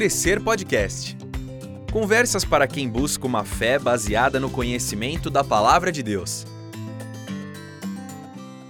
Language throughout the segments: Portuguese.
Crescer Podcast. Conversas para quem busca uma fé baseada no conhecimento da palavra de Deus.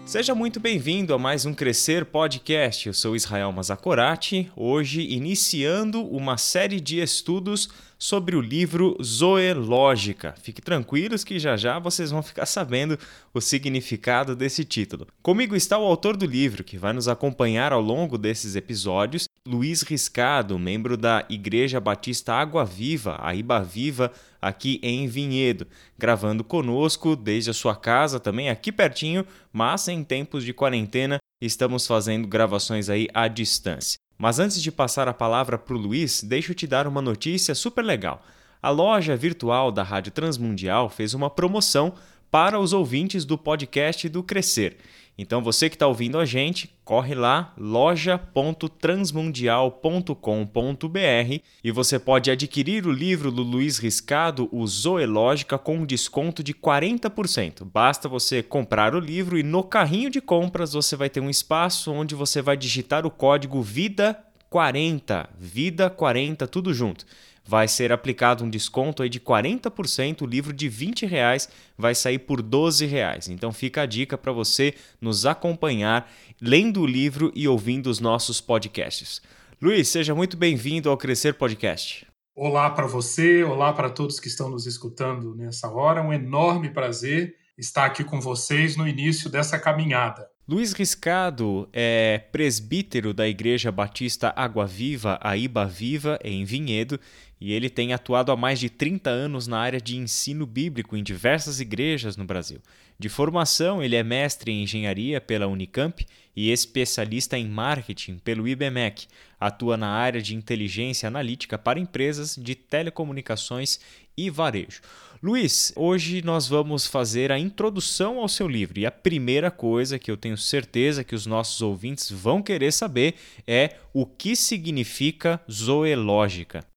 Seja muito bem-vindo a mais um Crescer Podcast. Eu sou Israel Mazakorati, hoje iniciando uma série de estudos sobre o livro Zoológica. Fique tranquilos que já já vocês vão ficar sabendo o significado desse título. Comigo está o autor do livro, que vai nos acompanhar ao longo desses episódios, Luiz Riscado, membro da Igreja Batista Água Viva, a Iba Viva, aqui em Vinhedo, gravando conosco desde a sua casa, também aqui pertinho, mas em tempos de quarentena estamos fazendo gravações aí à distância. Mas antes de passar a palavra para o Luiz, deixa eu te dar uma notícia super legal. A loja virtual da Rádio Transmundial fez uma promoção para os ouvintes do podcast do Crescer. Então você que está ouvindo a gente, corre lá, loja.transmundial.com.br e você pode adquirir o livro do Luiz Riscado, o Zoológica, com um desconto de 40%. Basta você comprar o livro e no carrinho de compras você vai ter um espaço onde você vai digitar o código VIDA40, VIDA40, tudo junto vai ser aplicado um desconto aí de 40%, o livro de 20 reais vai sair por 12 reais. Então fica a dica para você nos acompanhar lendo o livro e ouvindo os nossos podcasts. Luiz, seja muito bem-vindo ao Crescer Podcast. Olá para você, olá para todos que estão nos escutando nessa hora. Um enorme prazer estar aqui com vocês no início dessa caminhada. Luiz Riscado é presbítero da Igreja Batista Água Viva, a Iba Viva, em Vinhedo, e ele tem atuado há mais de 30 anos na área de ensino bíblico em diversas igrejas no Brasil. De formação, ele é mestre em engenharia pela Unicamp e especialista em marketing pelo IBMEC. Atua na área de inteligência analítica para empresas de telecomunicações e varejo. Luiz, hoje nós vamos fazer a introdução ao seu livro e a primeira coisa que eu tenho certeza que os nossos ouvintes vão querer saber é o que significa zoológica.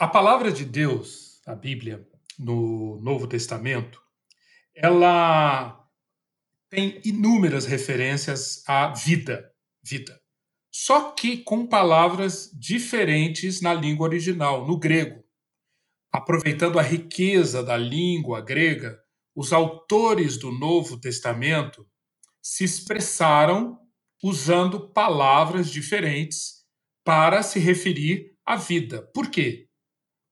A palavra de Deus, a Bíblia, no Novo Testamento, ela tem inúmeras referências à vida, vida. Só que com palavras diferentes na língua original, no grego. Aproveitando a riqueza da língua grega, os autores do Novo Testamento se expressaram usando palavras diferentes para se referir à vida. Por quê?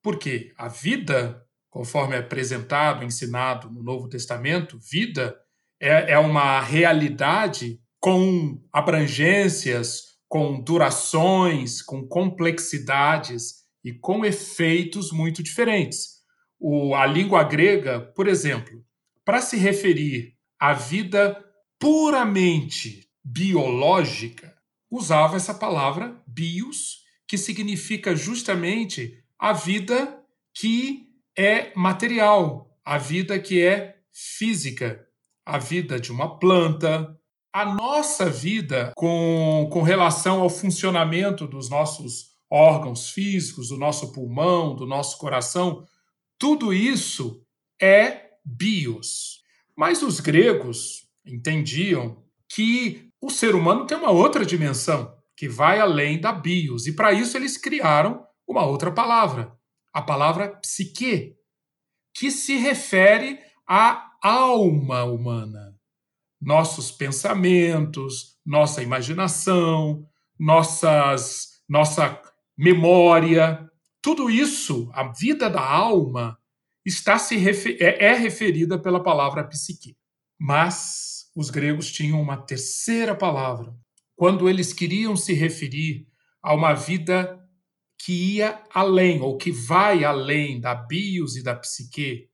Porque a vida, conforme é apresentado, ensinado no Novo Testamento, vida é, é uma realidade com abrangências, com durações, com complexidades e com efeitos muito diferentes. O, a língua grega, por exemplo, para se referir à vida puramente biológica, usava essa palavra bios, que significa justamente a vida que é material, a vida que é física, a vida de uma planta, a nossa vida com, com relação ao funcionamento dos nossos órgãos físicos, do nosso pulmão, do nosso coração, tudo isso é bios. Mas os gregos entendiam que o ser humano tem uma outra dimensão que vai além da bios, e para isso eles criaram uma outra palavra, a palavra psique, que se refere à alma humana. Nossos pensamentos, nossa imaginação, nossas, nossa memória, tudo isso, a vida da alma, está se refer é, é referida pela palavra psique. Mas os gregos tinham uma terceira palavra. Quando eles queriam se referir a uma vida que ia além, ou que vai além da bios e da psique,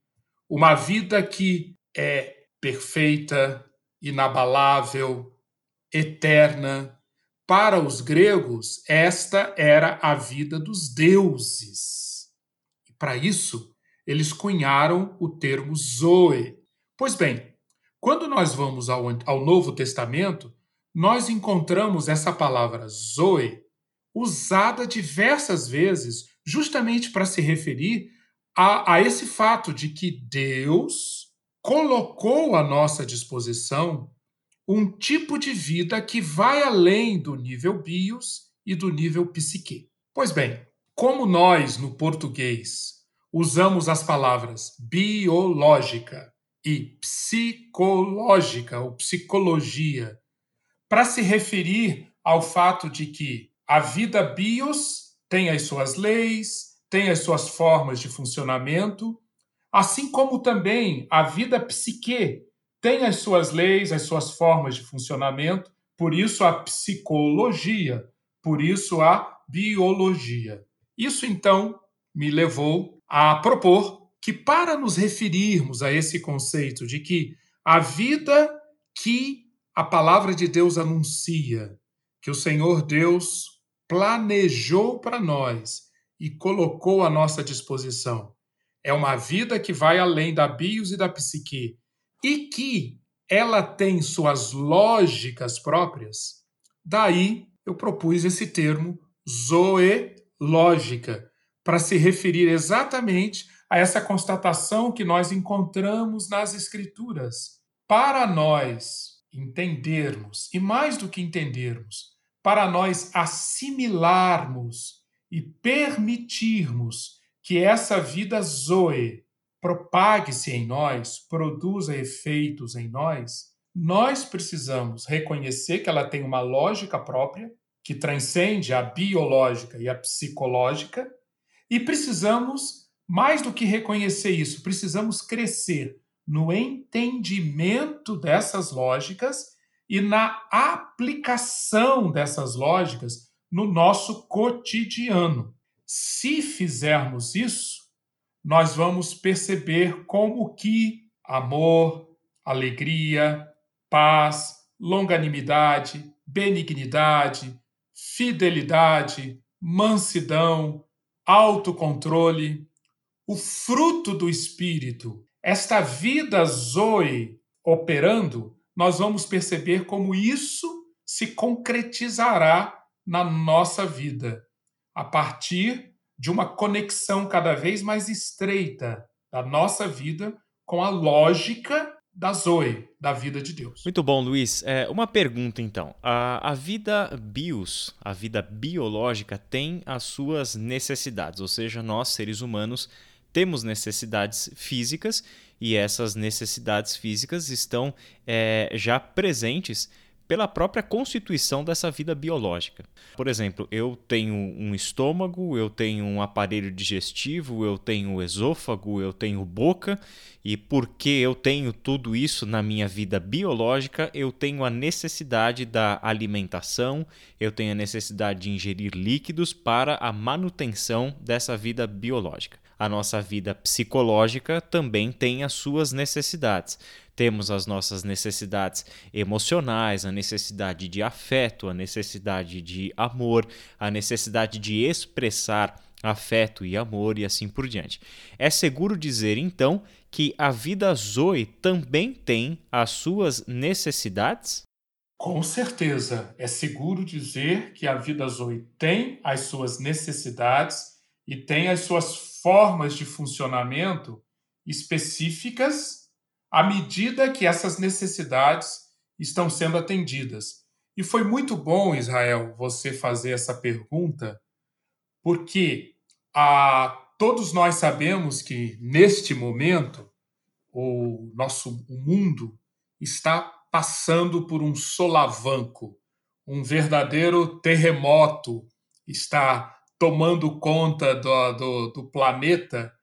uma vida que é perfeita, inabalável, eterna, para os gregos, esta era a vida dos deuses. E para isso, eles cunharam o termo Zoe. Pois bem, quando nós vamos ao, ao Novo Testamento, nós encontramos essa palavra Zoe usada diversas vezes, justamente para se referir a, a esse fato de que Deus colocou à nossa disposição um tipo de vida que vai além do nível bios e do nível psique. Pois bem, como nós, no português, usamos as palavras biológica e psicológica ou psicologia para se referir ao fato de que a vida bios tem as suas leis, tem as suas formas de funcionamento, assim como também a vida psique tem as suas leis, as suas formas de funcionamento, por isso a psicologia, por isso a biologia. Isso então me levou a propor que, para nos referirmos a esse conceito de que a vida que a palavra de Deus anuncia, que o Senhor Deus planejou para nós e colocou à nossa disposição, é uma vida que vai além da bios e da psique e que ela tem suas lógicas próprias. Daí eu propus esse termo zoológica para se referir exatamente a essa constatação que nós encontramos nas Escrituras. Para nós entendermos, e mais do que entendermos, para nós assimilarmos e permitirmos que essa vida zoe propague-se em nós, produza efeitos em nós, nós precisamos reconhecer que ela tem uma lógica própria, que transcende a biológica e a psicológica, e precisamos, mais do que reconhecer isso, precisamos crescer no entendimento dessas lógicas e na aplicação dessas lógicas no nosso cotidiano. Se fizermos isso, nós vamos perceber como que amor, alegria, paz, longanimidade, benignidade, fidelidade, mansidão, autocontrole, o fruto do espírito, esta vida zoe operando, nós vamos perceber como isso se concretizará na nossa vida, a partir de uma conexão cada vez mais estreita da nossa vida com a lógica da Zoe, da vida de Deus. Muito bom, Luiz. É, uma pergunta então. A, a vida bios, a vida biológica, tem as suas necessidades, ou seja, nós, seres humanos, temos necessidades físicas e essas necessidades físicas estão é, já presentes pela própria constituição dessa vida biológica. Por exemplo, eu tenho um estômago, eu tenho um aparelho digestivo, eu tenho esôfago, eu tenho boca, e porque eu tenho tudo isso na minha vida biológica, eu tenho a necessidade da alimentação, eu tenho a necessidade de ingerir líquidos para a manutenção dessa vida biológica. A nossa vida psicológica também tem as suas necessidades temos as nossas necessidades emocionais, a necessidade de afeto, a necessidade de amor, a necessidade de expressar afeto e amor e assim por diante. É seguro dizer então que a vida Zoe também tem as suas necessidades? Com certeza, é seguro dizer que a vida Zoe tem as suas necessidades e tem as suas formas de funcionamento específicas à medida que essas necessidades estão sendo atendidas. E foi muito bom, Israel, você fazer essa pergunta, porque a, todos nós sabemos que neste momento o nosso o mundo está passando por um solavanco, um verdadeiro terremoto está tomando conta do, do, do planeta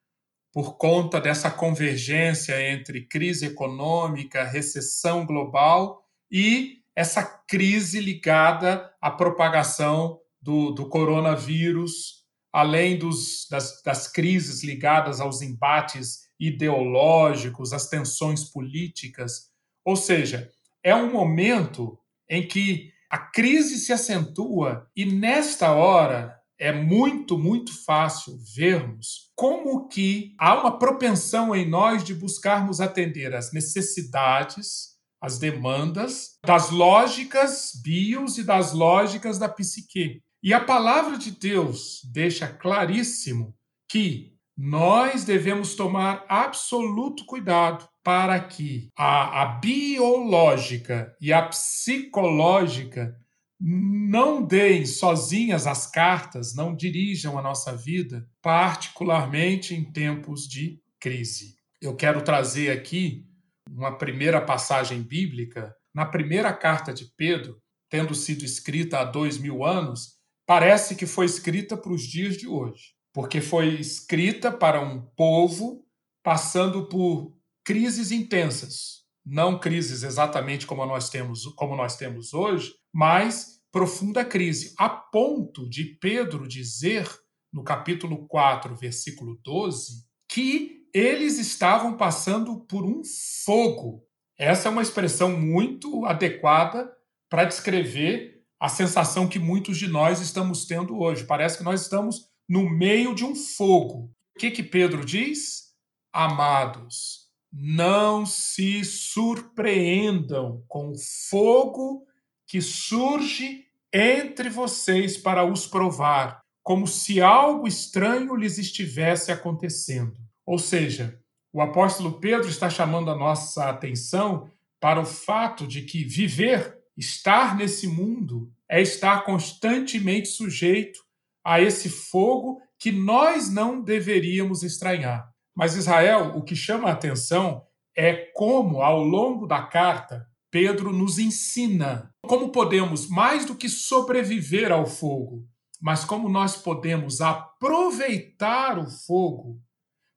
por conta dessa convergência entre crise econômica, recessão global e essa crise ligada à propagação do, do coronavírus, além dos, das, das crises ligadas aos embates ideológicos, às tensões políticas. Ou seja, é um momento em que a crise se acentua e, nesta hora, é muito, muito fácil vermos como que há uma propensão em nós de buscarmos atender às necessidades, às demandas das lógicas bios e das lógicas da psique. E a palavra de Deus deixa claríssimo que nós devemos tomar absoluto cuidado para que a, a biológica e a psicológica não deem sozinhas as cartas, não dirijam a nossa vida, particularmente em tempos de crise. Eu quero trazer aqui uma primeira passagem bíblica. Na primeira carta de Pedro, tendo sido escrita há dois mil anos, parece que foi escrita para os dias de hoje, porque foi escrita para um povo passando por crises intensas, não crises exatamente como nós temos, como nós temos hoje, mas profunda crise, a ponto de Pedro dizer no capítulo 4, versículo 12, que eles estavam passando por um fogo. Essa é uma expressão muito adequada para descrever a sensação que muitos de nós estamos tendo hoje. Parece que nós estamos no meio de um fogo. O que, que Pedro diz? Amados, não se surpreendam com o fogo que surge entre vocês para os provar, como se algo estranho lhes estivesse acontecendo. Ou seja, o apóstolo Pedro está chamando a nossa atenção para o fato de que viver, estar nesse mundo, é estar constantemente sujeito a esse fogo que nós não deveríamos estranhar. Mas Israel, o que chama a atenção é como, ao longo da carta, Pedro nos ensina como podemos, mais do que sobreviver ao fogo, mas como nós podemos aproveitar o fogo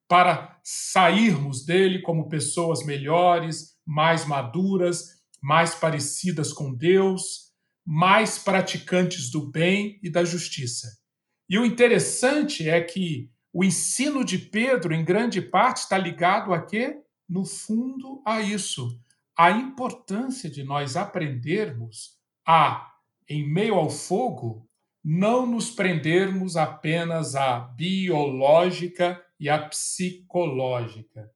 para sairmos dele como pessoas melhores, mais maduras, mais parecidas com Deus, mais praticantes do bem e da justiça. E o interessante é que o ensino de Pedro, em grande parte, está ligado a quê? No fundo, a isso. A importância de nós aprendermos a, em meio ao fogo, não nos prendermos apenas à biológica e à psicológica,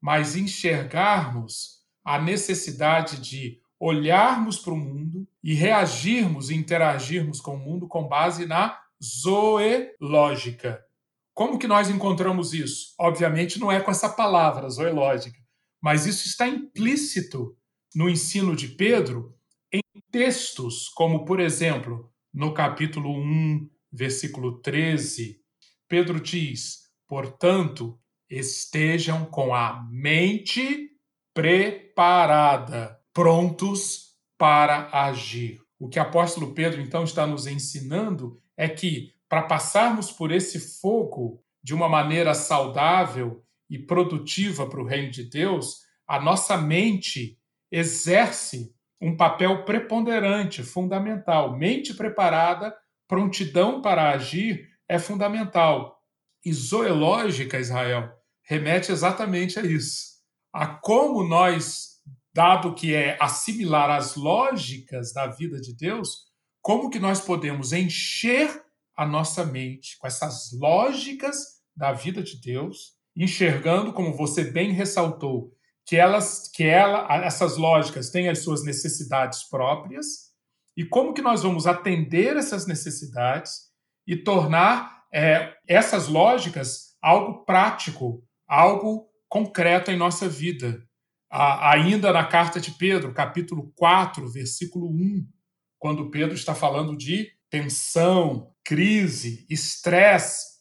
mas enxergarmos a necessidade de olharmos para o mundo e reagirmos e interagirmos com o mundo com base na zoológica, como que nós encontramos isso? Obviamente não é com essa palavra, zoológica, mas isso está implícito no ensino de Pedro em textos, como, por exemplo, no capítulo 1, versículo 13, Pedro diz: portanto, estejam com a mente preparada, prontos para agir. O que o apóstolo Pedro então está nos ensinando é que para passarmos por esse fogo de uma maneira saudável e produtiva para o reino de Deus, a nossa mente exerce um papel preponderante, fundamental. Mente preparada, prontidão para agir é fundamental. E zoológica, Israel, remete exatamente a isso. A como nós, dado que é assimilar as lógicas da vida de Deus, como que nós podemos encher a nossa mente com essas lógicas da vida de Deus, enxergando, como você bem ressaltou, que elas, que ela, essas lógicas têm as suas necessidades próprias e como que nós vamos atender essas necessidades e tornar é, essas lógicas algo prático, algo concreto em nossa vida. A, ainda na carta de Pedro, capítulo 4, versículo 1, quando Pedro está falando de tensão, crise, estresse,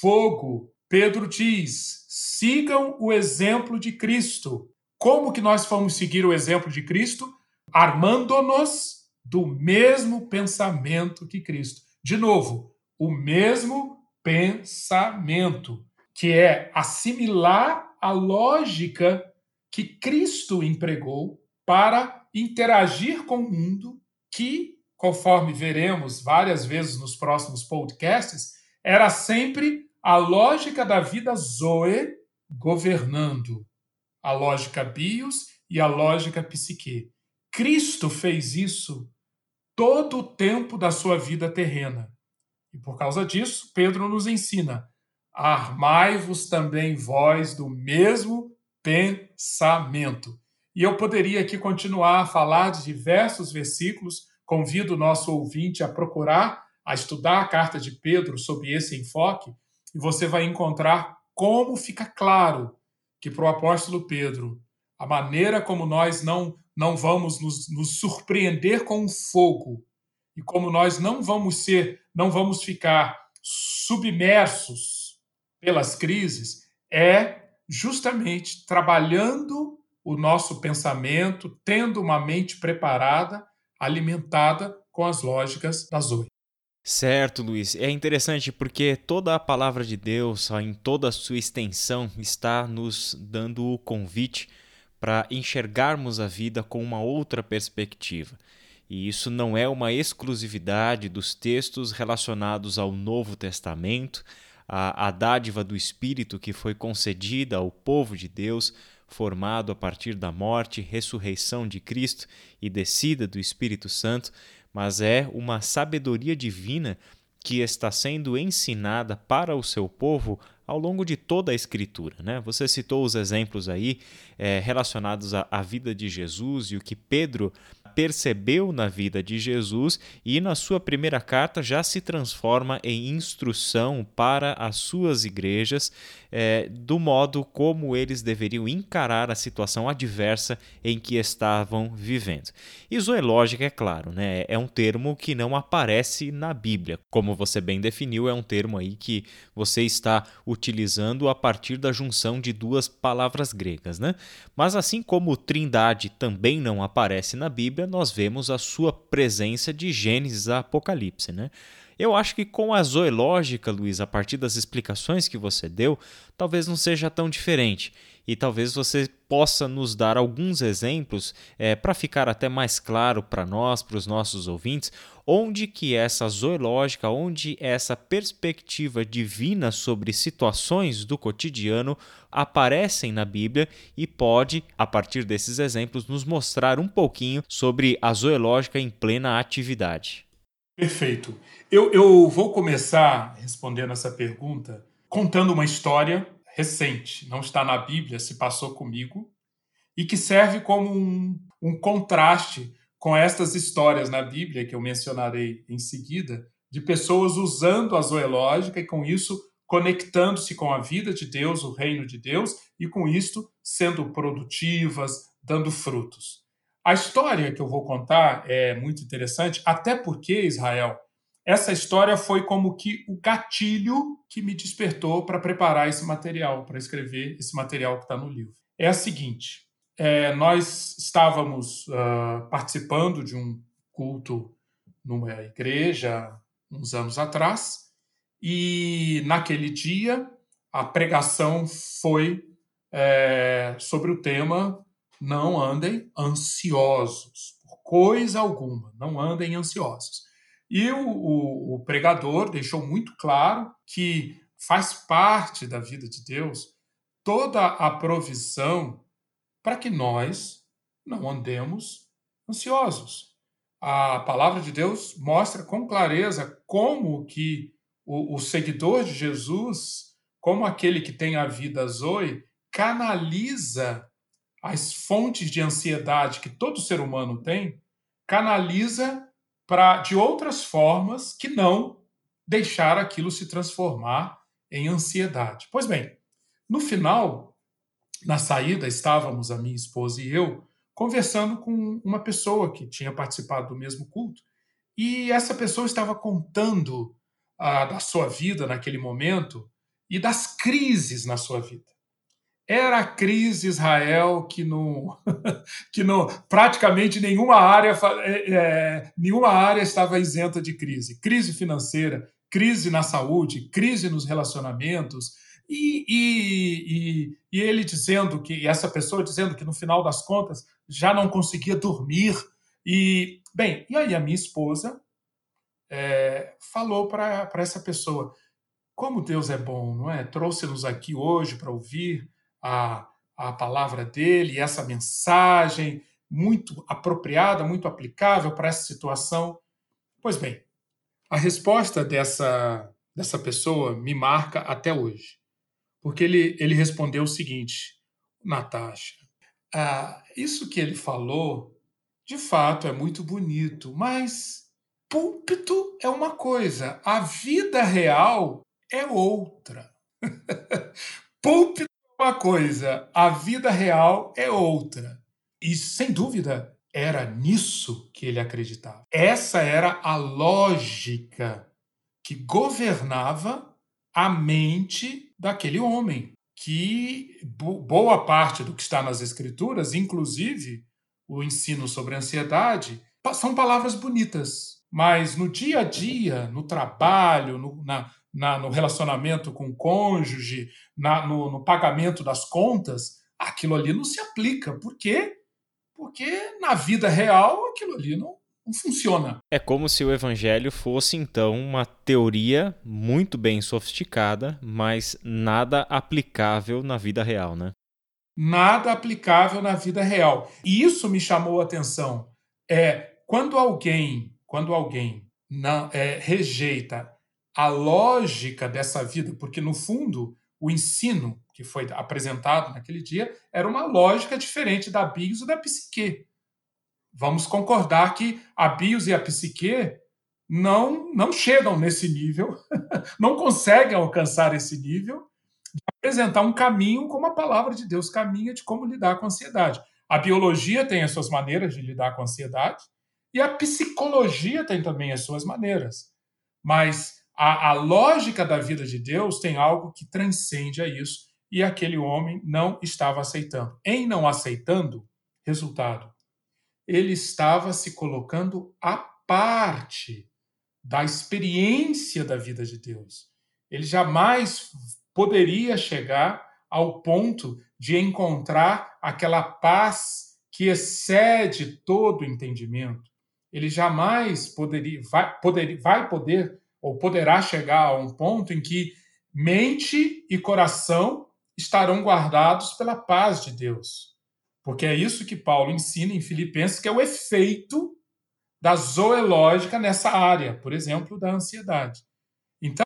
fogo. Pedro diz: sigam o exemplo de Cristo. Como que nós vamos seguir o exemplo de Cristo? Armando-nos do mesmo pensamento que Cristo. De novo, o mesmo pensamento, que é assimilar a lógica que Cristo empregou para interagir com o mundo que conforme veremos várias vezes nos próximos podcasts, era sempre a lógica da vida Zoe governando, a lógica bios e a lógica psique. Cristo fez isso todo o tempo da sua vida terrena. E por causa disso, Pedro nos ensina: armai-vos também vós do mesmo pensamento. E eu poderia aqui continuar a falar de diversos versículos Convido o nosso ouvinte a procurar, a estudar a carta de Pedro sob esse enfoque, e você vai encontrar como fica claro que para o apóstolo Pedro, a maneira como nós não, não vamos nos, nos surpreender com o fogo e como nós não vamos ser, não vamos ficar submersos pelas crises, é justamente trabalhando o nosso pensamento, tendo uma mente preparada, alimentada com as lógicas da Zoe. Certo, Luiz. É interessante porque toda a palavra de Deus, em toda a sua extensão, está nos dando o convite para enxergarmos a vida com uma outra perspectiva. E isso não é uma exclusividade dos textos relacionados ao Novo Testamento, a, a dádiva do Espírito que foi concedida ao povo de Deus, formado a partir da morte, ressurreição de Cristo e descida do Espírito Santo, mas é uma sabedoria divina que está sendo ensinada para o seu povo ao longo de toda a Escritura. Né? Você citou os exemplos aí é, relacionados à, à vida de Jesus e o que Pedro percebeu na vida de Jesus e na sua primeira carta já se transforma em instrução para as suas igrejas é, do modo como eles deveriam encarar a situação adversa em que estavam vivendo. E zoológica, é claro, né, é um termo que não aparece na Bíblia. Como você bem definiu, é um termo aí que você está utilizando a partir da junção de duas palavras gregas. Né? Mas assim como trindade também não aparece na Bíblia, nós vemos a sua presença de Gênesis a Apocalipse. Né? Eu acho que com a zoológica, Luiz, a partir das explicações que você deu, talvez não seja tão diferente. E talvez você possa nos dar alguns exemplos é, para ficar até mais claro para nós, para os nossos ouvintes, onde que essa zoológica, onde essa perspectiva divina sobre situações do cotidiano aparecem na Bíblia e pode, a partir desses exemplos, nos mostrar um pouquinho sobre a zoológica em plena atividade. Perfeito. Eu, eu vou começar respondendo essa pergunta contando uma história recente, não está na Bíblia, se passou comigo, e que serve como um, um contraste com estas histórias na Bíblia, que eu mencionarei em seguida, de pessoas usando a zoológica e com isso conectando-se com a vida de Deus, o reino de Deus, e com isto sendo produtivas, dando frutos. A história que eu vou contar é muito interessante, até porque, Israel, essa história foi como que o gatilho que me despertou para preparar esse material, para escrever esse material que está no livro. É a seguinte: é, nós estávamos uh, participando de um culto numa igreja uns anos atrás, e naquele dia a pregação foi é, sobre o tema Não andem ansiosos, por coisa alguma, não andem ansiosos. E o, o, o pregador deixou muito claro que faz parte da vida de Deus toda a provisão para que nós não andemos ansiosos. A palavra de Deus mostra com clareza como que o, o seguidor de Jesus, como aquele que tem a vida Zoe, canaliza as fontes de ansiedade que todo ser humano tem, canaliza para de outras formas que não deixar aquilo se transformar em ansiedade. Pois bem, no final, na saída, estávamos a minha esposa e eu conversando com uma pessoa que tinha participado do mesmo culto, e essa pessoa estava contando ah, da sua vida naquele momento e das crises na sua vida. Era a crise Israel que não, que não praticamente nenhuma área, é, é, nenhuma área estava isenta de crise. Crise financeira, crise na saúde, crise nos relacionamentos, e, e, e, e, ele dizendo que, essa pessoa dizendo que no final das contas já não conseguia dormir. E, bem, e aí a minha esposa é, falou para essa pessoa: como Deus é bom, não é? Trouxe-nos aqui hoje para ouvir a, a palavra dele, essa mensagem muito apropriada, muito aplicável para essa situação. Pois bem, a resposta dessa, dessa pessoa me marca até hoje. Porque ele, ele respondeu o seguinte: Natasha, ah, isso que ele falou, de fato, é muito bonito, mas púlpito é uma coisa, a vida real é outra. púlpito uma coisa, a vida real é outra. E sem dúvida Era nisso que ele acreditava. Essa era a lógica que governava a mente daquele homem. Que boa parte do que está nas Escrituras, inclusive o ensino sobre ansiedade, são palavras bonitas. Mas no dia a dia, no trabalho, no, na, na, no relacionamento com o cônjuge, na, no, no pagamento das contas, aquilo ali não se aplica. Por quê? Porque na vida real aquilo ali não, funciona. É como se o evangelho fosse então uma teoria muito bem sofisticada, mas nada aplicável na vida real, né? Nada aplicável na vida real. E isso me chamou a atenção. É quando alguém, quando alguém não é, rejeita a lógica dessa vida, porque no fundo o ensino que foi apresentado naquele dia era uma lógica diferente da bios e da psique. Vamos concordar que a bios e a psique não, não chegam nesse nível, não conseguem alcançar esse nível de apresentar um caminho como a palavra de Deus caminha de como lidar com a ansiedade. A biologia tem as suas maneiras de lidar com a ansiedade e a psicologia tem também as suas maneiras. Mas a, a lógica da vida de Deus tem algo que transcende a isso e aquele homem não estava aceitando. Em não aceitando, resultado, ele estava se colocando à parte da experiência da vida de Deus. Ele jamais poderia chegar ao ponto de encontrar aquela paz que excede todo entendimento. Ele jamais poderia, vai, vai poder ou poderá chegar a um ponto em que mente e coração estarão guardados pela paz de Deus. Porque é isso que Paulo ensina em Filipenses, que é o efeito da zoológica nessa área, por exemplo, da ansiedade. Então,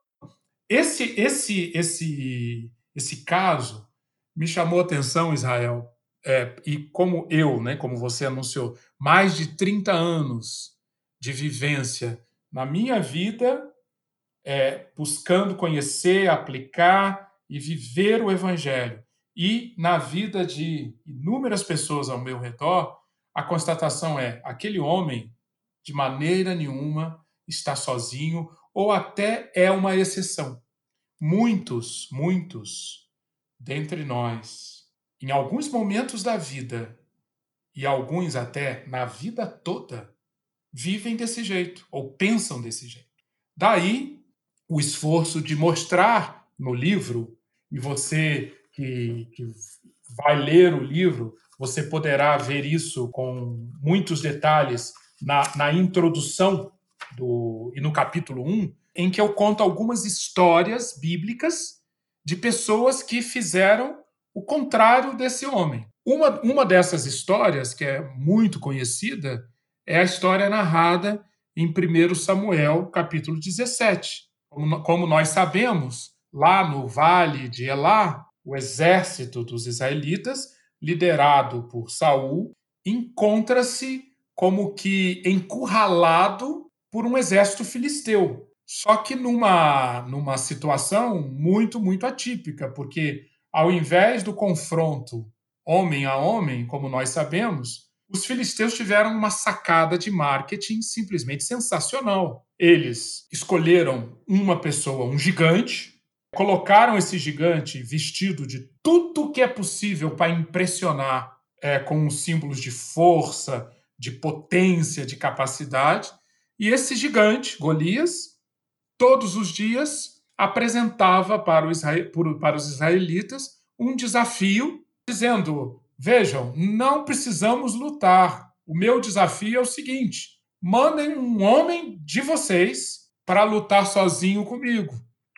esse esse esse esse caso me chamou a atenção, Israel, é, e como eu, né, como você anunciou, mais de 30 anos de vivência na minha vida é, buscando conhecer, aplicar e viver o Evangelho. E na vida de inúmeras pessoas ao meu redor, a constatação é: aquele homem, de maneira nenhuma, está sozinho ou até é uma exceção. Muitos, muitos dentre nós, em alguns momentos da vida, e alguns até na vida toda, vivem desse jeito ou pensam desse jeito. Daí o esforço de mostrar no livro, e você que, que vai ler o livro, você poderá ver isso com muitos detalhes na, na introdução do, e no capítulo 1, em que eu conto algumas histórias bíblicas de pessoas que fizeram o contrário desse homem. Uma, uma dessas histórias, que é muito conhecida, é a história narrada em 1 Samuel, capítulo 17, como, como nós sabemos, lá no vale de Elá, o exército dos israelitas, liderado por Saul, encontra-se como que encurralado por um exército filisteu. Só que numa, numa situação muito, muito atípica, porque ao invés do confronto homem a homem, como nós sabemos, os filisteus tiveram uma sacada de marketing simplesmente sensacional. Eles escolheram uma pessoa, um gigante, colocaram esse gigante vestido de tudo que é possível para impressionar é, com símbolos de força, de potência, de capacidade. E esse gigante, Golias, todos os dias apresentava para, Israel, para os israelitas um desafio, dizendo: Vejam, não precisamos lutar. O meu desafio é o seguinte: mandem um homem de vocês para lutar sozinho comigo.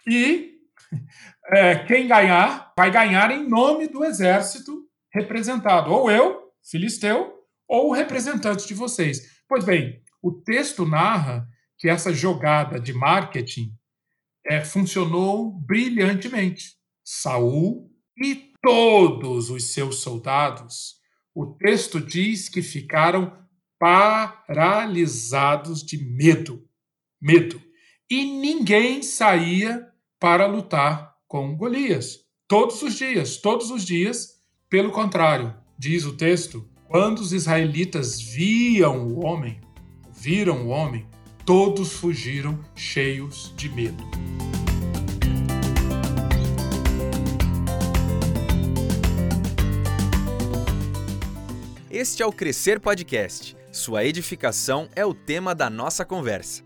E é, quem ganhar, vai ganhar em nome do exército representado, ou eu, filisteu, ou o representante de vocês. Pois bem, o texto narra que essa jogada de marketing é, funcionou brilhantemente. Saul e todos os seus soldados, o texto diz que ficaram paralisados de medo. Medo. E ninguém saía para lutar com Golias. Todos os dias, todos os dias. Pelo contrário, diz o texto, Quando os israelitas viam o homem, viram o homem, todos fugiram cheios de medo. Este é o Crescer Podcast. Sua edificação é o tema da nossa conversa.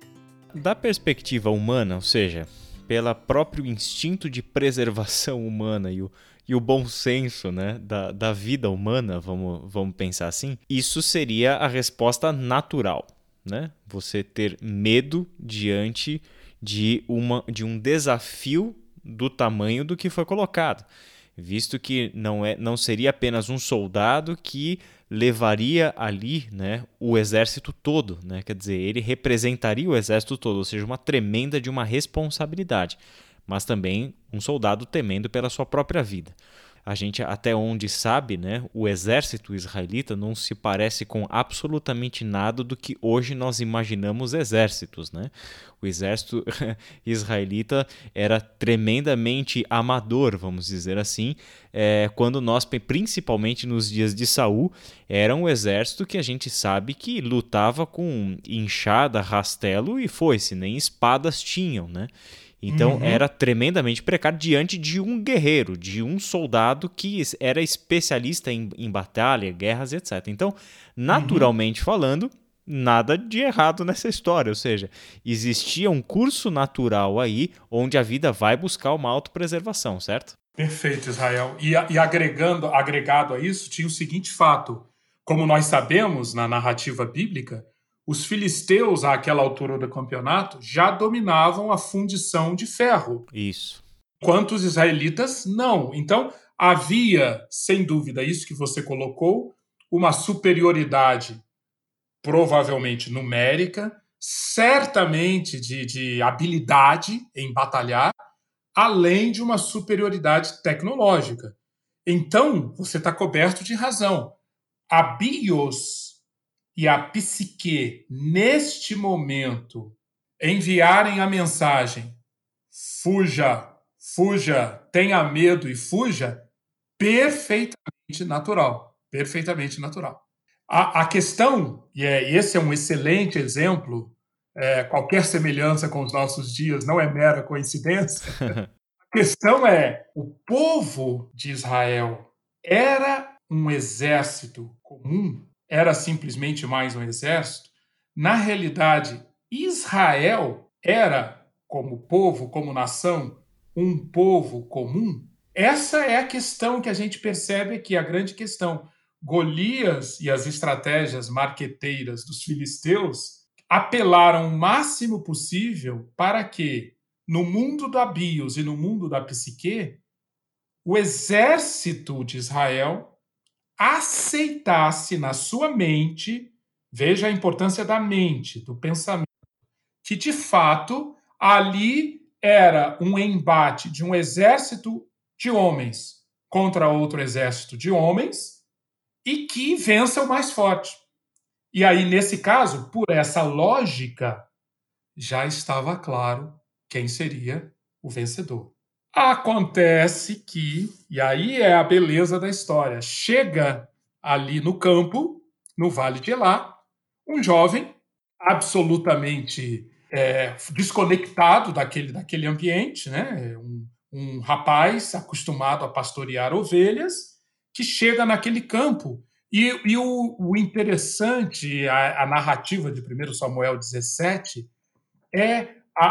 Da perspectiva humana, ou seja, pelo próprio instinto de preservação humana e o, e o bom senso né, da, da vida humana, vamos, vamos pensar assim, isso seria a resposta natural. Né? Você ter medo diante de, uma, de um desafio do tamanho do que foi colocado, visto que não, é, não seria apenas um soldado que levaria ali né, o exército todo, né? quer dizer, ele representaria o exército todo, ou seja, uma tremenda de uma responsabilidade, mas também um soldado temendo pela sua própria vida a gente até onde sabe, né, o exército israelita não se parece com absolutamente nada do que hoje nós imaginamos exércitos, né? O exército israelita era tremendamente amador, vamos dizer assim, é, quando nós, principalmente nos dias de Saul, era um exército que a gente sabe que lutava com enxada, rastelo e foi-se, nem espadas tinham, né? Então uhum. era tremendamente precário diante de um guerreiro, de um soldado que era especialista em, em batalha, guerras, etc. Então, naturalmente uhum. falando, nada de errado nessa história. Ou seja, existia um curso natural aí onde a vida vai buscar uma autopreservação, certo? Perfeito, Israel. E, e agregando, agregado a isso, tinha o seguinte fato. Como nós sabemos na narrativa bíblica, os filisteus, àquela altura do campeonato, já dominavam a fundição de ferro. Isso. Enquanto os israelitas não. Então, havia, sem dúvida, isso que você colocou, uma superioridade, provavelmente numérica, certamente de, de habilidade em batalhar, além de uma superioridade tecnológica. Então, você está coberto de razão. A bios e a psique, neste momento, enviarem a mensagem: fuja, fuja, tenha medo e fuja, perfeitamente natural. Perfeitamente natural. A, a questão, e é, esse é um excelente exemplo, é, qualquer semelhança com os nossos dias não é mera coincidência. a questão é: o povo de Israel era um exército comum era simplesmente mais um exército, na realidade, Israel era, como povo, como nação, um povo comum. Essa é a questão que a gente percebe aqui, a grande questão. Golias e as estratégias marqueteiras dos filisteus apelaram o máximo possível para que, no mundo da bios e no mundo da psique, o exército de Israel aceitasse na sua mente, veja a importância da mente, do pensamento, que de fato ali era um embate de um exército de homens contra outro exército de homens e que vença o mais forte. E aí, nesse caso, por essa lógica, já estava claro quem seria o vencedor. Acontece que, e aí é a beleza da história, chega ali no campo, no Vale de Elá, um jovem absolutamente é, desconectado daquele, daquele ambiente, né? Um, um rapaz acostumado a pastorear ovelhas, que chega naquele campo. E, e o, o, interessante, a, a narrativa de 1 Samuel 17, é a,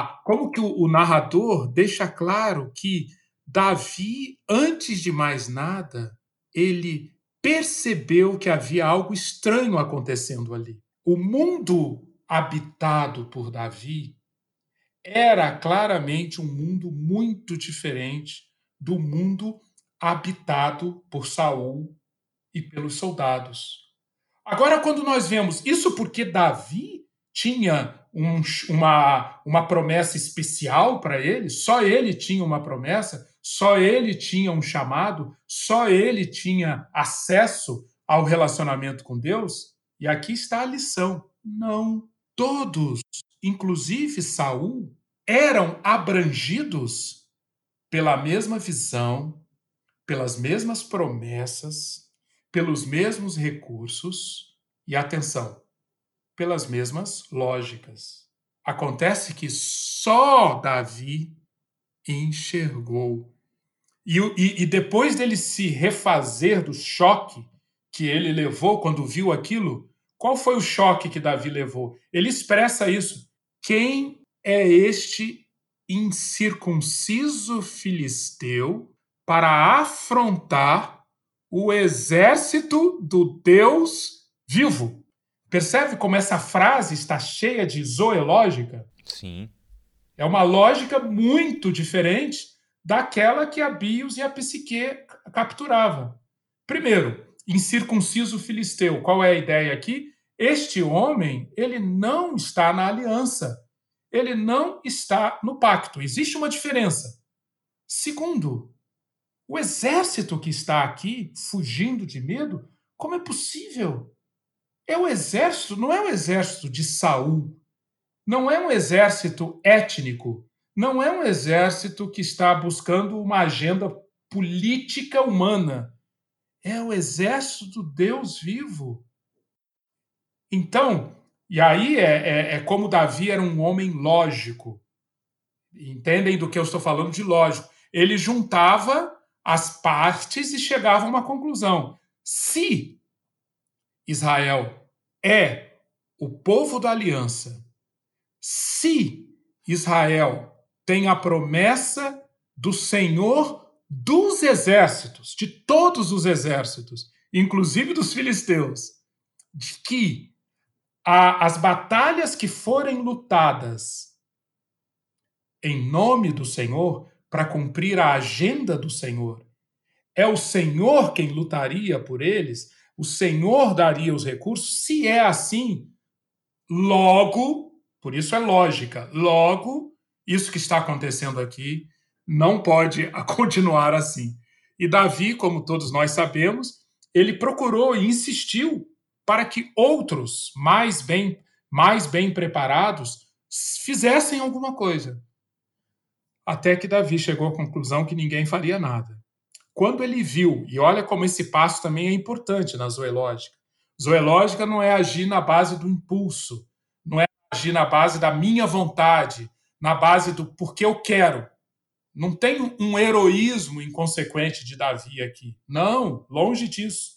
a, como que o, o narrador deixa claro que Davi, antes de mais nada, ele percebeu que havia algo estranho acontecendo ali. O mundo habitado por Davi era claramente um mundo muito diferente do mundo habitado por Saul e pelos soldados. Agora, quando nós vemos isso porque Davi tinha um, uma, uma promessa especial para ele, só ele tinha uma promessa, só ele tinha um chamado, só ele tinha acesso ao relacionamento com Deus. E aqui está a lição. Não todos, inclusive Saul, eram abrangidos pela mesma visão, pelas mesmas promessas, pelos mesmos recursos e, atenção, pelas mesmas lógicas. Acontece que só Davi enxergou. E, e, e depois dele se refazer do choque que ele levou quando viu aquilo, qual foi o choque que Davi levou? Ele expressa isso. Quem é este incircunciso filisteu para afrontar o exército do Deus vivo. Percebe como essa frase está cheia de zoológica? Sim. É uma lógica muito diferente daquela que a Bios e a Psique capturava. Primeiro, incircunciso filisteu. Qual é a ideia aqui? Este homem, ele não está na aliança. Ele não está no pacto. Existe uma diferença. Segundo, o exército que está aqui, fugindo de medo, como é possível? É o exército, não é o exército de Saul, não é um exército étnico, não é um exército que está buscando uma agenda política humana. É o exército do Deus vivo. Então, e aí é, é, é como Davi era um homem lógico. Entendem do que eu estou falando de lógico? Ele juntava as partes e chegava a uma conclusão. Se Israel é o povo da aliança, se Israel tem a promessa do Senhor dos exércitos, de todos os exércitos, inclusive dos filisteus, de que a, as batalhas que forem lutadas em nome do Senhor para cumprir a agenda do Senhor. É o Senhor quem lutaria por eles, o Senhor daria os recursos. Se é assim, logo, por isso é lógica, logo, isso que está acontecendo aqui não pode continuar assim. E Davi, como todos nós sabemos, ele procurou e insistiu para que outros mais bem mais bem preparados fizessem alguma coisa até que Davi chegou à conclusão que ninguém faria nada. Quando ele viu, e olha como esse passo também é importante na zoológica. Zoológica não é agir na base do impulso, não é agir na base da minha vontade, na base do porque eu quero. Não tem um heroísmo inconsequente de Davi aqui. Não, longe disso.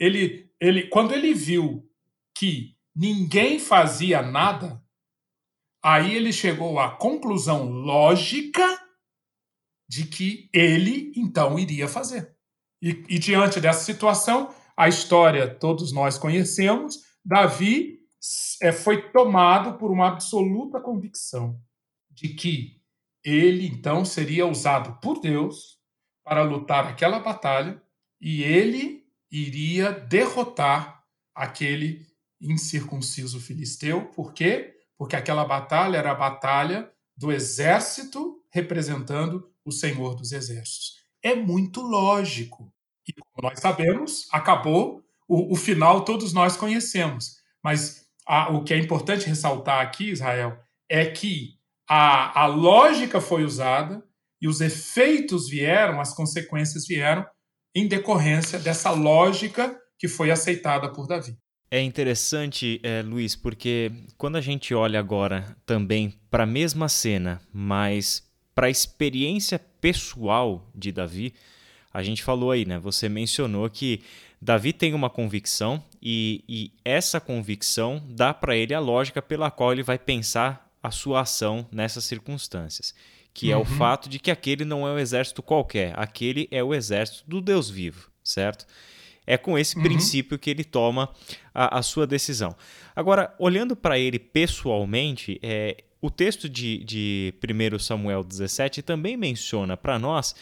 Ele, ele, quando ele viu que ninguém fazia nada, Aí ele chegou à conclusão lógica de que ele então iria fazer. E, e, diante dessa situação, a história todos nós conhecemos, Davi é, foi tomado por uma absoluta convicção de que ele então seria usado por Deus para lutar aquela batalha e ele iria derrotar aquele incircunciso filisteu, porque porque aquela batalha era a batalha do exército representando o Senhor dos Exércitos. É muito lógico. E como nós sabemos, acabou, o, o final todos nós conhecemos. Mas a, o que é importante ressaltar aqui, Israel, é que a, a lógica foi usada e os efeitos vieram, as consequências vieram em decorrência dessa lógica que foi aceitada por Davi. É interessante, é, Luiz, porque quando a gente olha agora também para a mesma cena, mas para a experiência pessoal de Davi, a gente falou aí, né? Você mencionou que Davi tem uma convicção e, e essa convicção dá para ele a lógica pela qual ele vai pensar a sua ação nessas circunstâncias, que uhum. é o uhum. fato de que aquele não é um exército qualquer, aquele é o exército do Deus vivo, certo? É com esse uhum. princípio que ele toma a, a sua decisão. Agora, olhando para ele pessoalmente, é, o texto de, de 1 Samuel 17 também menciona para nós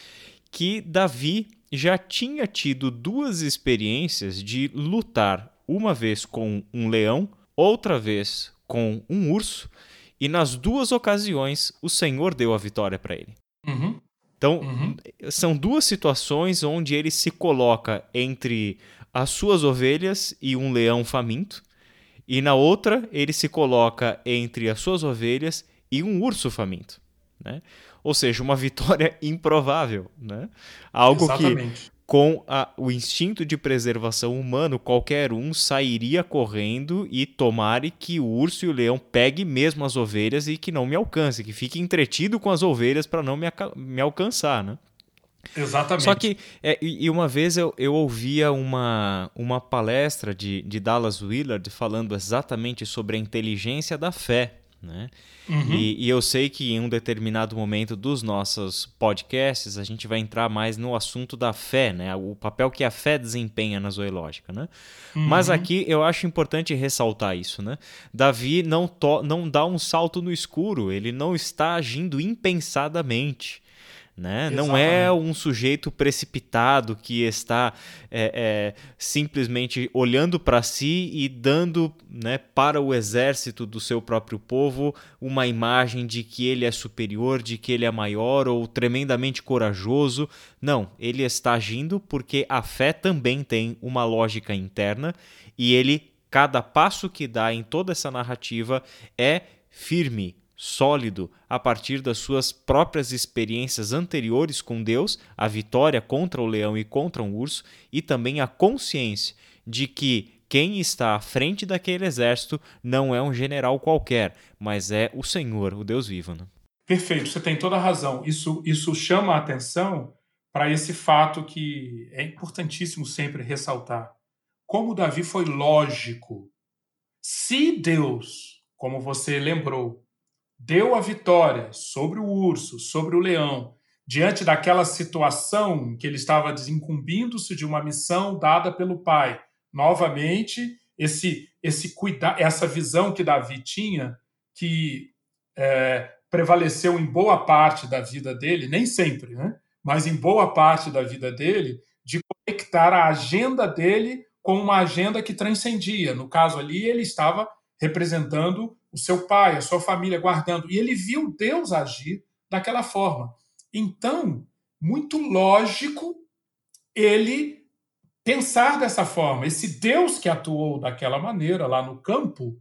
que Davi já tinha tido duas experiências de lutar, uma vez com um leão, outra vez com um urso, e nas duas ocasiões o Senhor deu a vitória para ele. Uhum. Então, uhum. são duas situações onde ele se coloca entre as suas ovelhas e um leão faminto, e na outra ele se coloca entre as suas ovelhas e um urso faminto. Né? Ou seja, uma vitória improvável. Né? Algo Exatamente. que com a, o instinto de preservação humano, qualquer um sairia correndo e tomare que o urso e o leão pegue mesmo as ovelhas e que não me alcance, que fique entretido com as ovelhas para não me, me alcançar, né? Exatamente. Só que, é, e uma vez eu, eu ouvia uma, uma palestra de, de Dallas Willard falando exatamente sobre a inteligência da fé. Né? Uhum. E, e, eu sei que em um determinado momento dos nossos podcasts a gente vai entrar mais no assunto da fé, né? o papel que a fé desempenha na zoológica. Né? Uhum. Mas aqui eu acho importante ressaltar isso. Né? Davi não, to não dá um salto no escuro, ele não está agindo impensadamente. Né? Não é um sujeito precipitado que está é, é, simplesmente olhando para si e dando né, para o exército do seu próprio povo uma imagem de que ele é superior, de que ele é maior ou tremendamente corajoso. Não, ele está agindo porque a fé também tem uma lógica interna e ele, cada passo que dá em toda essa narrativa é firme, sólido a partir das suas próprias experiências anteriores com Deus, a vitória contra o leão e contra um urso, e também a consciência de que quem está à frente daquele exército não é um general qualquer, mas é o Senhor, o Deus vivo. Né? Perfeito, você tem toda a razão. Isso, isso chama a atenção para esse fato que é importantíssimo sempre ressaltar. Como Davi foi lógico. Se Deus, como você lembrou, deu a vitória sobre o urso, sobre o leão, diante daquela situação que ele estava desincumbindo-se de uma missão dada pelo pai. Novamente, esse esse cuidar, essa visão que Davi tinha, que é, prevaleceu em boa parte da vida dele, nem sempre, né? mas em boa parte da vida dele, de conectar a agenda dele com uma agenda que transcendia. No caso ali, ele estava representando o seu pai, a sua família guardando. E ele viu Deus agir daquela forma. Então, muito lógico ele pensar dessa forma. Esse Deus que atuou daquela maneira lá no campo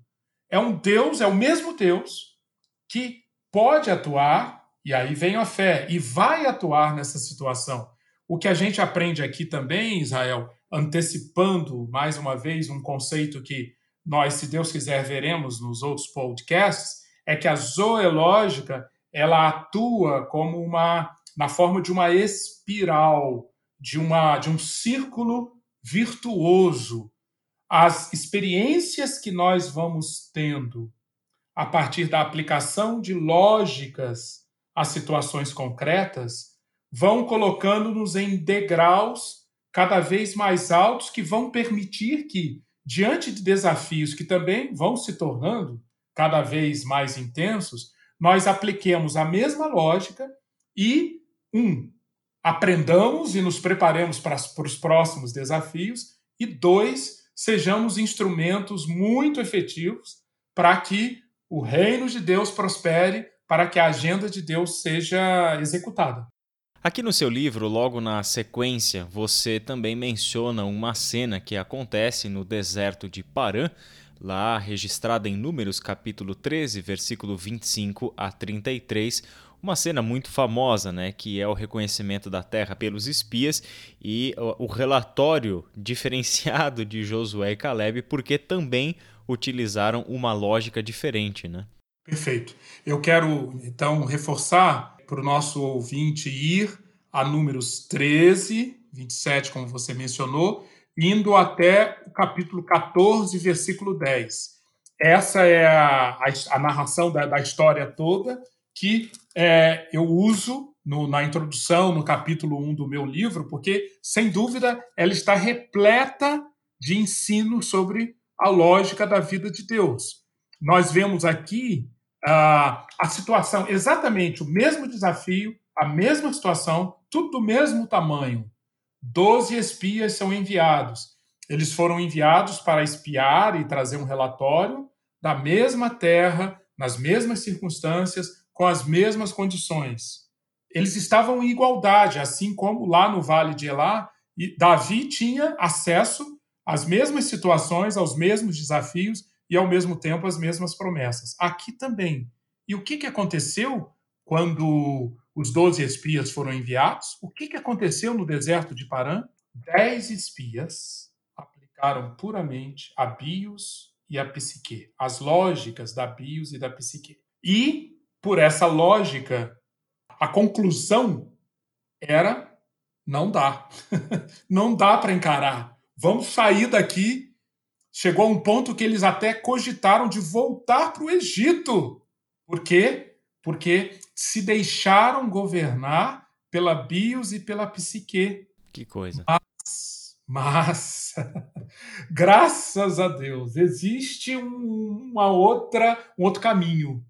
é um Deus, é o mesmo Deus que pode atuar, e aí vem a fé, e vai atuar nessa situação. O que a gente aprende aqui também, Israel, antecipando mais uma vez um conceito que nós, se Deus quiser, veremos nos outros podcasts, é que a zoológica ela atua como uma na forma de uma espiral, de uma de um círculo virtuoso. As experiências que nós vamos tendo a partir da aplicação de lógicas às situações concretas vão colocando-nos em degraus cada vez mais altos que vão permitir que diante de desafios que também vão se tornando cada vez mais intensos, nós apliquemos a mesma lógica e, um, aprendamos e nos preparemos para, para os próximos desafios, e dois, sejamos instrumentos muito efetivos para que o reino de Deus prospere, para que a agenda de Deus seja executada. Aqui no seu livro, logo na sequência, você também menciona uma cena que acontece no deserto de Parã, lá registrada em Números capítulo 13, versículo 25 a 33, uma cena muito famosa, né, que é o reconhecimento da terra pelos espias e o relatório diferenciado de Josué e Caleb, porque também utilizaram uma lógica diferente, né? Perfeito. Eu quero então reforçar para o nosso ouvinte ir a números 13, 27, como você mencionou, indo até o capítulo 14, versículo 10. Essa é a, a, a narração da, da, história toda que é, eu uso no, na introdução, no capítulo 1 do meu livro, porque, sem dúvida, ela está repleta de ensino sobre a lógica da vida de Deus. Nós vemos aqui a, a situação, exatamente o mesmo desafio, a mesma situação, tudo do mesmo tamanho. Doze espias são enviados. Eles foram enviados para espiar e trazer um relatório da mesma terra, nas mesmas circunstâncias, com as mesmas condições. Eles estavam em igualdade, assim como lá no Vale de Elá, Davi tinha acesso às mesmas situações, aos mesmos desafios, e, ao mesmo tempo, as mesmas promessas. Aqui também. E o que, que aconteceu quando os doze espias foram enviados? O que, que aconteceu no deserto de Parã? dez espias aplicaram puramente a bios e a psique, as lógicas da bios e da psique. E, por essa lógica, a conclusão era não dá. não dá para encarar. Vamos sair daqui. Chegou a um ponto que eles até cogitaram de voltar para o Egito. Por quê? Porque se deixaram governar pela bios e pela psique. Que coisa. Mas, mas graças a Deus, existe um, uma outra, um outro caminho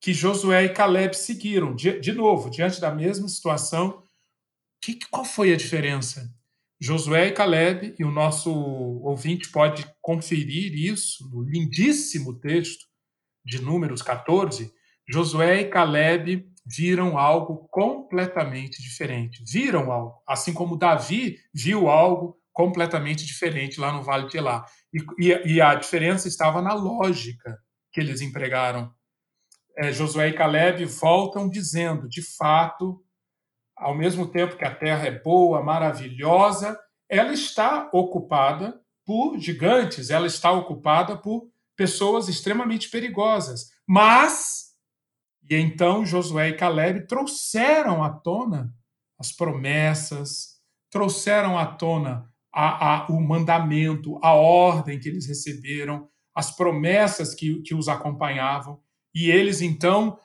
que Josué e Caleb seguiram. De, de novo, diante da mesma situação, que, qual foi a diferença? Josué e Caleb, e o nosso ouvinte pode conferir isso no lindíssimo texto de Números 14. Josué e Caleb viram algo completamente diferente. Viram algo, assim como Davi viu algo completamente diferente lá no Vale de Elá. E, e, e a diferença estava na lógica que eles empregaram. É, Josué e Caleb voltam dizendo, de fato, ao mesmo tempo que a terra é boa, maravilhosa, ela está ocupada por gigantes, ela está ocupada por pessoas extremamente perigosas. Mas e então Josué e Caleb trouxeram à tona as promessas, trouxeram à tona a, a, o mandamento, a ordem que eles receberam, as promessas que, que os acompanhavam, e eles então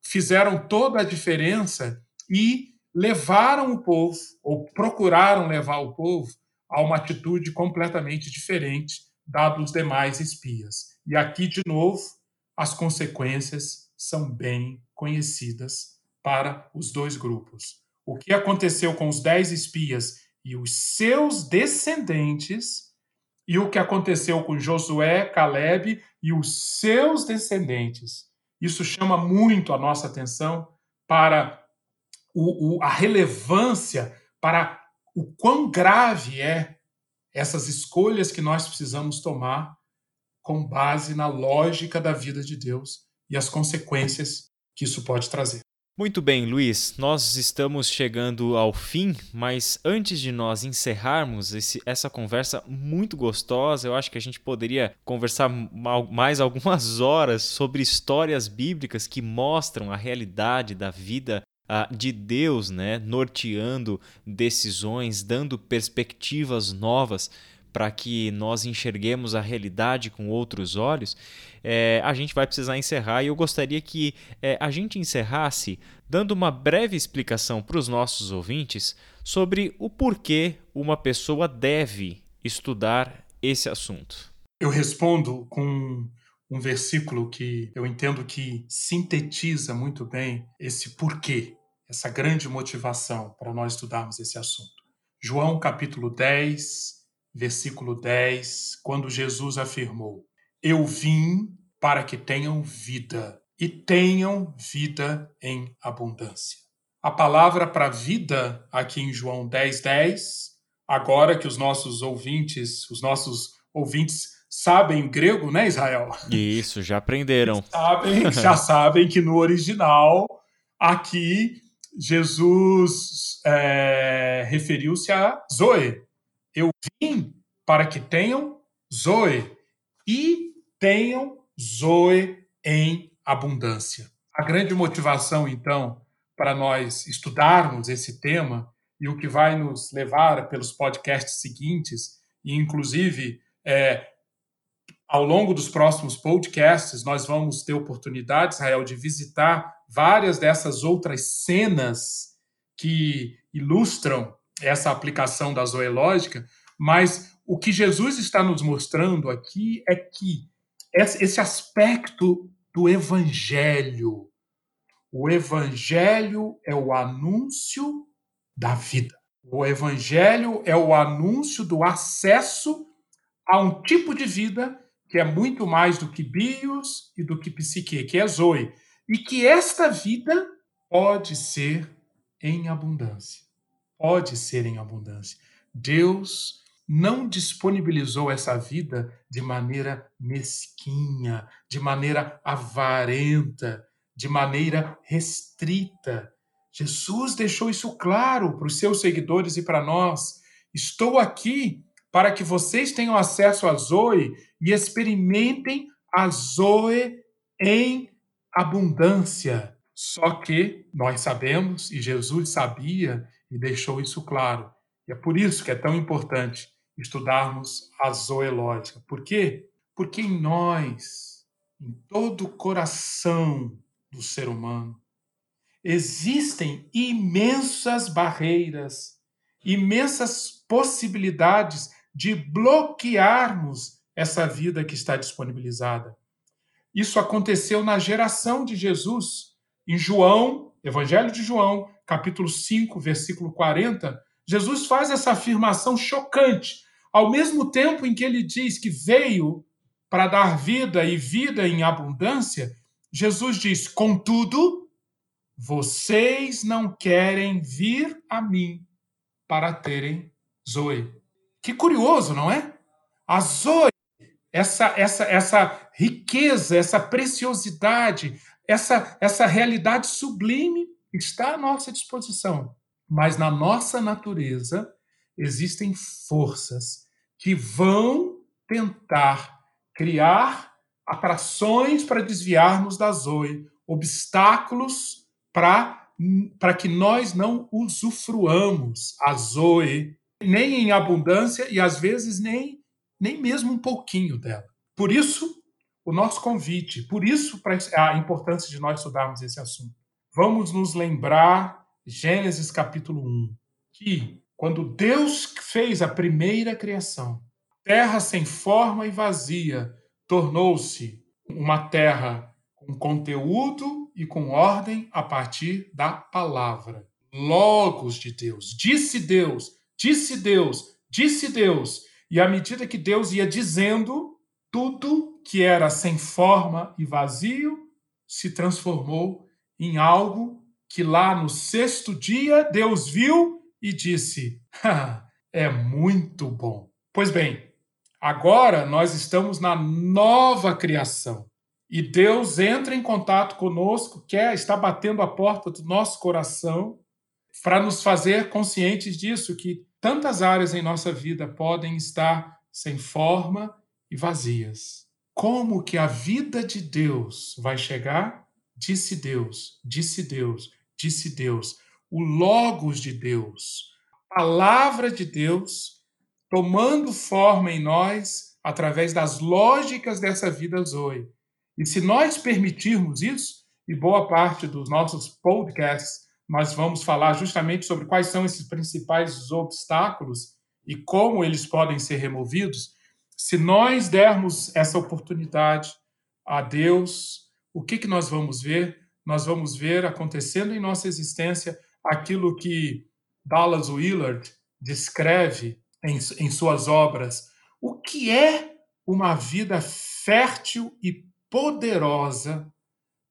fizeram toda a diferença e levaram o povo, ou procuraram levar o povo, a uma atitude completamente diferente da dos demais espias. E aqui, de novo, as consequências são bem conhecidas para os dois grupos. O que aconteceu com os dez espias e os seus descendentes, e o que aconteceu com Josué, Caleb e os seus descendentes. Isso chama muito a nossa atenção para o, o, a relevância, para o quão grave é essas escolhas que nós precisamos tomar com base na lógica da vida de Deus e as consequências que isso pode trazer. Muito bem, Luiz, nós estamos chegando ao fim, mas antes de nós encerrarmos esse, essa conversa muito gostosa, eu acho que a gente poderia conversar mais algumas horas sobre histórias bíblicas que mostram a realidade da vida uh, de Deus, né, norteando decisões, dando perspectivas novas para que nós enxerguemos a realidade com outros olhos, é, a gente vai precisar encerrar e eu gostaria que é, a gente encerrasse dando uma breve explicação para os nossos ouvintes sobre o porquê uma pessoa deve estudar esse assunto. Eu respondo com um versículo que eu entendo que sintetiza muito bem esse porquê, essa grande motivação para nós estudarmos esse assunto. João capítulo 10, versículo 10, quando Jesus afirmou: Eu vim para que tenham vida e tenham vida em abundância. A palavra para vida aqui em João 10, 10, agora que os nossos ouvintes, os nossos ouvintes sabem grego, né, Israel? Isso, já aprenderam. Sabem, já sabem que no original, aqui, Jesus é, referiu-se a Zoe, eu vim para que tenham Zoe e tenham Zoe em abundância. A grande motivação, então, para nós estudarmos esse tema e o que vai nos levar pelos podcasts seguintes, e inclusive é, ao longo dos próximos podcasts, nós vamos ter oportunidade, Israel, de visitar várias dessas outras cenas que ilustram essa aplicação da zoológica, mas o que Jesus está nos mostrando aqui é que esse aspecto do evangelho, o evangelho é o anúncio da vida. O evangelho é o anúncio do acesso a um tipo de vida que é muito mais do que bios e do que psique, que é zoe, e que esta vida pode ser em abundância pode ser em abundância. Deus não disponibilizou essa vida de maneira mesquinha, de maneira avarenta, de maneira restrita. Jesus deixou isso claro para os seus seguidores e para nós, Estou aqui para que vocês tenham acesso a Zoe e experimentem a Zoe em abundância. Só que nós sabemos, e Jesus sabia e deixou isso claro, e é por isso que é tão importante estudarmos a zoológica. Por quê? Porque em nós, em todo o coração do ser humano, existem imensas barreiras, imensas possibilidades de bloquearmos essa vida que está disponibilizada. Isso aconteceu na geração de Jesus. Em João, Evangelho de João, capítulo 5, versículo 40, Jesus faz essa afirmação chocante. Ao mesmo tempo em que ele diz que veio para dar vida e vida em abundância, Jesus diz: Contudo, vocês não querem vir a mim para terem Zoe. Que curioso, não é? A Zoe, essa, essa, essa riqueza, essa preciosidade, essa, essa realidade sublime está à nossa disposição. Mas na nossa natureza existem forças que vão tentar criar atrações para desviarmos da Zoe, obstáculos para que nós não usufruamos a Zoe, nem em abundância e às vezes nem, nem mesmo um pouquinho dela. Por isso, o nosso convite, por isso a importância de nós estudarmos esse assunto. Vamos nos lembrar Gênesis capítulo 1, que quando Deus fez a primeira criação, terra sem forma e vazia tornou-se uma terra com conteúdo e com ordem a partir da palavra. Logos de Deus. Disse Deus, disse Deus, disse Deus. E à medida que Deus ia dizendo, tudo que era sem forma e vazio se transformou em algo que lá no sexto dia Deus viu e disse: é muito bom. Pois bem, agora nós estamos na nova criação. E Deus entra em contato conosco, quer, está batendo a porta do nosso coração para nos fazer conscientes disso, que tantas áreas em nossa vida podem estar sem forma e vazias. Como que a vida de Deus vai chegar? Disse Deus, disse Deus, disse Deus. O Logos de Deus, a palavra de Deus, tomando forma em nós através das lógicas dessa vida Zoe e se nós permitirmos isso, e boa parte dos nossos podcasts, nós vamos falar justamente sobre quais são esses principais obstáculos e como eles podem ser removidos. Se nós dermos essa oportunidade a Deus, o que, que nós vamos ver? Nós vamos ver acontecendo em nossa existência aquilo que Dallas Willard descreve em, em suas obras. O que é uma vida fértil e poderosa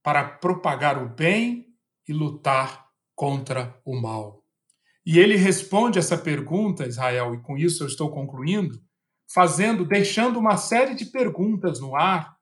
para propagar o bem e lutar contra o mal. E ele responde essa pergunta, Israel, e com isso eu estou concluindo, fazendo, deixando uma série de perguntas no ar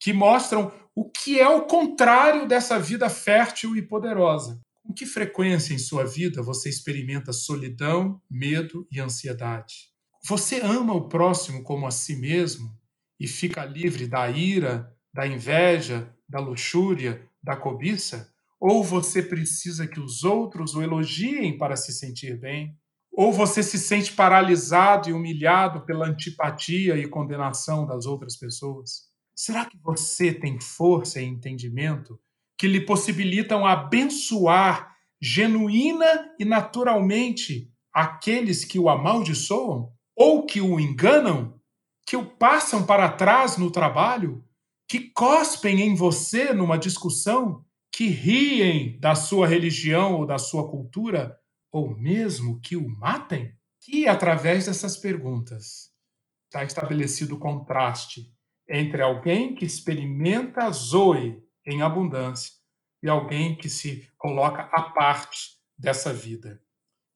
que mostram o que é o contrário dessa vida fértil e poderosa. Com que frequência em sua vida você experimenta solidão, medo e ansiedade? Você ama o próximo como a si mesmo e fica livre da ira, da inveja, da luxúria, da cobiça? Ou você precisa que os outros o elogiem para se sentir bem? Ou você se sente paralisado e humilhado pela antipatia e condenação das outras pessoas? Será que você tem força e entendimento que lhe possibilitam abençoar genuína e naturalmente aqueles que o amaldiçoam ou que o enganam, que o passam para trás no trabalho que cospem em você numa discussão, que riem da sua religião ou da sua cultura, ou mesmo que o matem? Que através dessas perguntas está estabelecido o contraste entre alguém que experimenta Zoe em abundância e alguém que se coloca à parte dessa vida.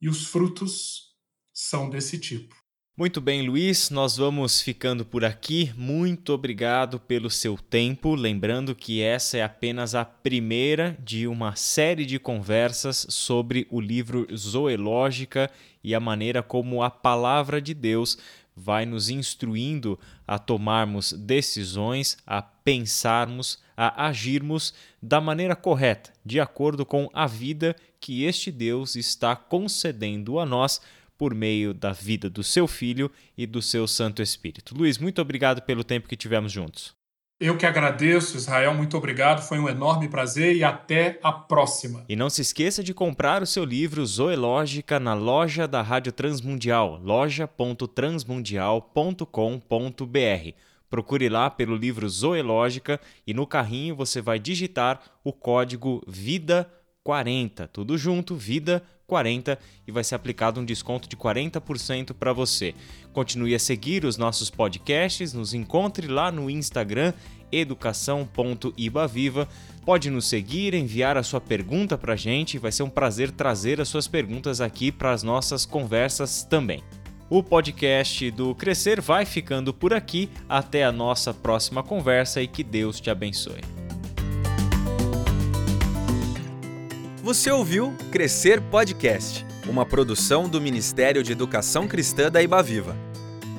E os frutos são desse tipo. Muito bem, Luiz, nós vamos ficando por aqui. Muito obrigado pelo seu tempo. Lembrando que essa é apenas a primeira de uma série de conversas sobre o livro Zoológica e a maneira como a palavra de Deus vai nos instruindo a tomarmos decisões, a pensarmos, a agirmos da maneira correta, de acordo com a vida que este Deus está concedendo a nós por meio da vida do seu Filho e do seu Santo Espírito. Luiz, muito obrigado pelo tempo que tivemos juntos. Eu que agradeço, Israel, muito obrigado, foi um enorme prazer e até a próxima. E não se esqueça de comprar o seu livro Zoológica na loja da Rádio Transmundial, loja.transmundial.com.br. Procure lá pelo livro Zoológica e no carrinho você vai digitar o código VIDA40, tudo junto, VIDA 40 e vai ser aplicado um desconto de 40% para você. Continue a seguir os nossos podcasts, nos encontre lá no Instagram educação.ibaviva. Pode nos seguir, enviar a sua pergunta para a gente, vai ser um prazer trazer as suas perguntas aqui para as nossas conversas também. O podcast do Crescer vai ficando por aqui. Até a nossa próxima conversa e que Deus te abençoe. Você ouviu Crescer Podcast, uma produção do Ministério de Educação Cristã da Ibaviva.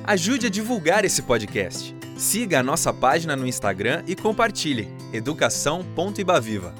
Ajude a divulgar esse podcast. Siga a nossa página no Instagram e compartilhe educação.ibaviva.